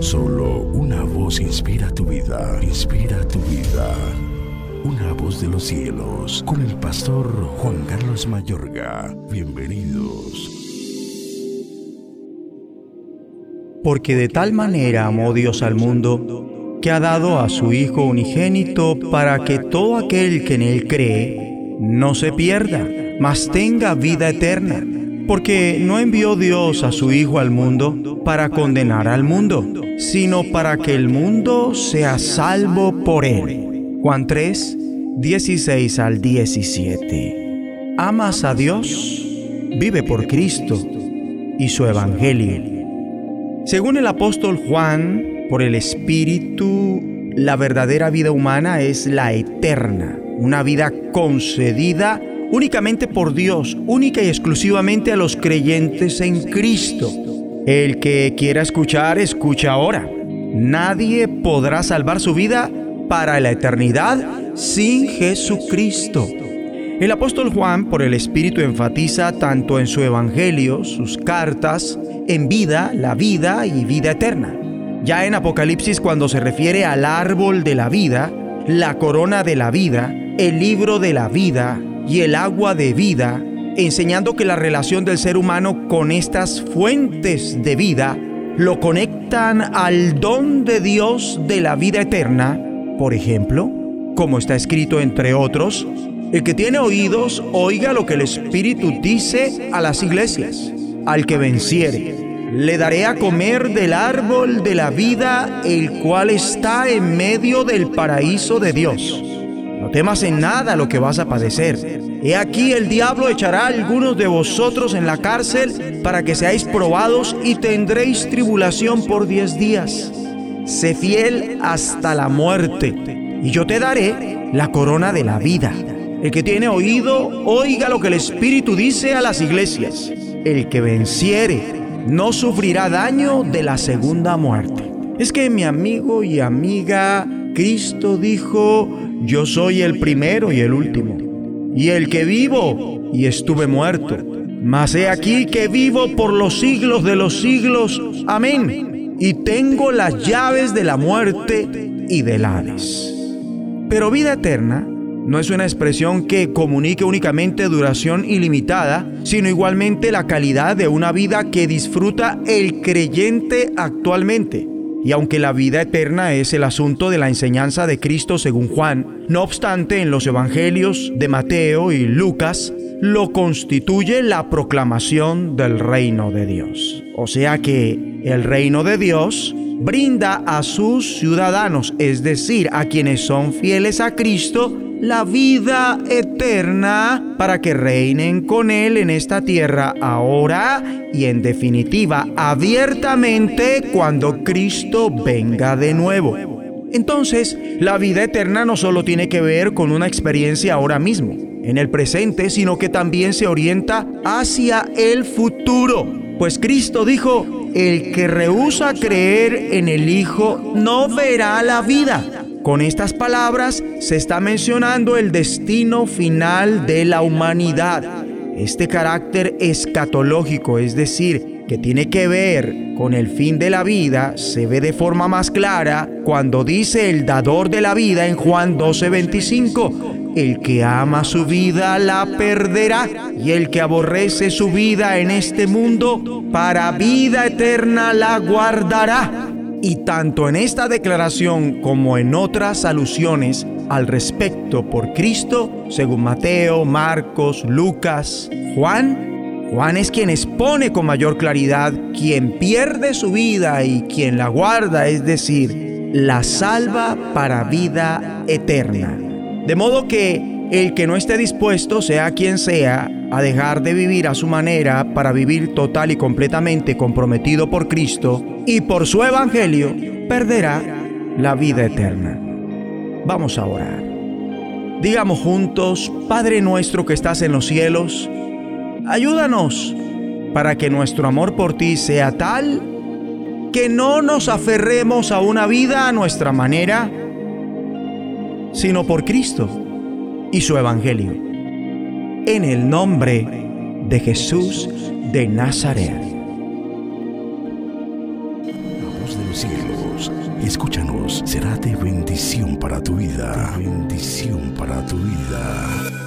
Solo una voz inspira tu vida, inspira tu vida. Una voz de los cielos, con el pastor Juan Carlos Mayorga. Bienvenidos. Porque de tal manera amó Dios al mundo, que ha dado a su Hijo unigénito para que todo aquel que en él cree no se pierda, mas tenga vida eterna. Porque no envió Dios a su Hijo al mundo para condenar al mundo, sino para que el mundo sea salvo por él. Juan 3, 16 al 17. ¿Amas a Dios? Vive por Cristo y su Evangelio. Según el apóstol Juan, por el Espíritu, la verdadera vida humana es la eterna, una vida concedida únicamente por Dios, única y exclusivamente a los creyentes en Cristo. El que quiera escuchar, escucha ahora. Nadie podrá salvar su vida para la eternidad sin Jesucristo. El apóstol Juan, por el Espíritu, enfatiza tanto en su Evangelio, sus cartas, en vida, la vida y vida eterna. Ya en Apocalipsis, cuando se refiere al árbol de la vida, la corona de la vida, el libro de la vida, y el agua de vida, enseñando que la relación del ser humano con estas fuentes de vida lo conectan al don de Dios de la vida eterna. Por ejemplo, como está escrito entre otros, el que tiene oídos, oiga lo que el Espíritu dice a las iglesias. Al que venciere, le daré a comer del árbol de la vida, el cual está en medio del paraíso de Dios. No temas en nada lo que vas a padecer. He aquí el diablo echará a algunos de vosotros en la cárcel para que seáis probados y tendréis tribulación por diez días. Sé fiel hasta la muerte y yo te daré la corona de la vida. El que tiene oído, oiga lo que el Espíritu dice a las iglesias. El que venciere no sufrirá daño de la segunda muerte. Es que mi amigo y amiga, Cristo dijo, yo soy el primero y el último, y el que vivo y estuve muerto. Mas he aquí que vivo por los siglos de los siglos. Amén. Y tengo las llaves de la muerte y del Hades. Pero vida eterna no es una expresión que comunique únicamente duración ilimitada, sino igualmente la calidad de una vida que disfruta el creyente actualmente. Y aunque la vida eterna es el asunto de la enseñanza de Cristo según Juan, no obstante en los evangelios de Mateo y Lucas lo constituye la proclamación del reino de Dios. O sea que el reino de Dios brinda a sus ciudadanos, es decir, a quienes son fieles a Cristo, la vida eterna para que reinen con Él en esta tierra ahora y en definitiva abiertamente cuando Cristo venga de nuevo. Entonces, la vida eterna no solo tiene que ver con una experiencia ahora mismo, en el presente, sino que también se orienta hacia el futuro. Pues Cristo dijo, el que rehúsa creer en el Hijo no verá la vida con estas palabras se está mencionando el destino final de la humanidad. Este carácter escatológico, es decir, que tiene que ver con el fin de la vida, se ve de forma más clara cuando dice el dador de la vida en Juan 12:25. El que ama su vida la perderá y el que aborrece su vida en este mundo, para vida eterna la guardará. Y tanto en esta declaración como en otras alusiones al respecto por Cristo, según Mateo, Marcos, Lucas, Juan, Juan es quien expone con mayor claridad quien pierde su vida y quien la guarda, es decir, la salva para vida eterna. De modo que el que no esté dispuesto, sea quien sea, a dejar de vivir a su manera para vivir total y completamente comprometido por Cristo y por su Evangelio, perderá la vida eterna. Vamos a orar. Digamos juntos, Padre nuestro que estás en los cielos, ayúdanos para que nuestro amor por ti sea tal que no nos aferremos a una vida a nuestra manera, sino por Cristo y su Evangelio en el nombre de Jesús de Nazaret. voz de los cielos. Escúchanos, será de bendición para tu vida. bendición para tu vida.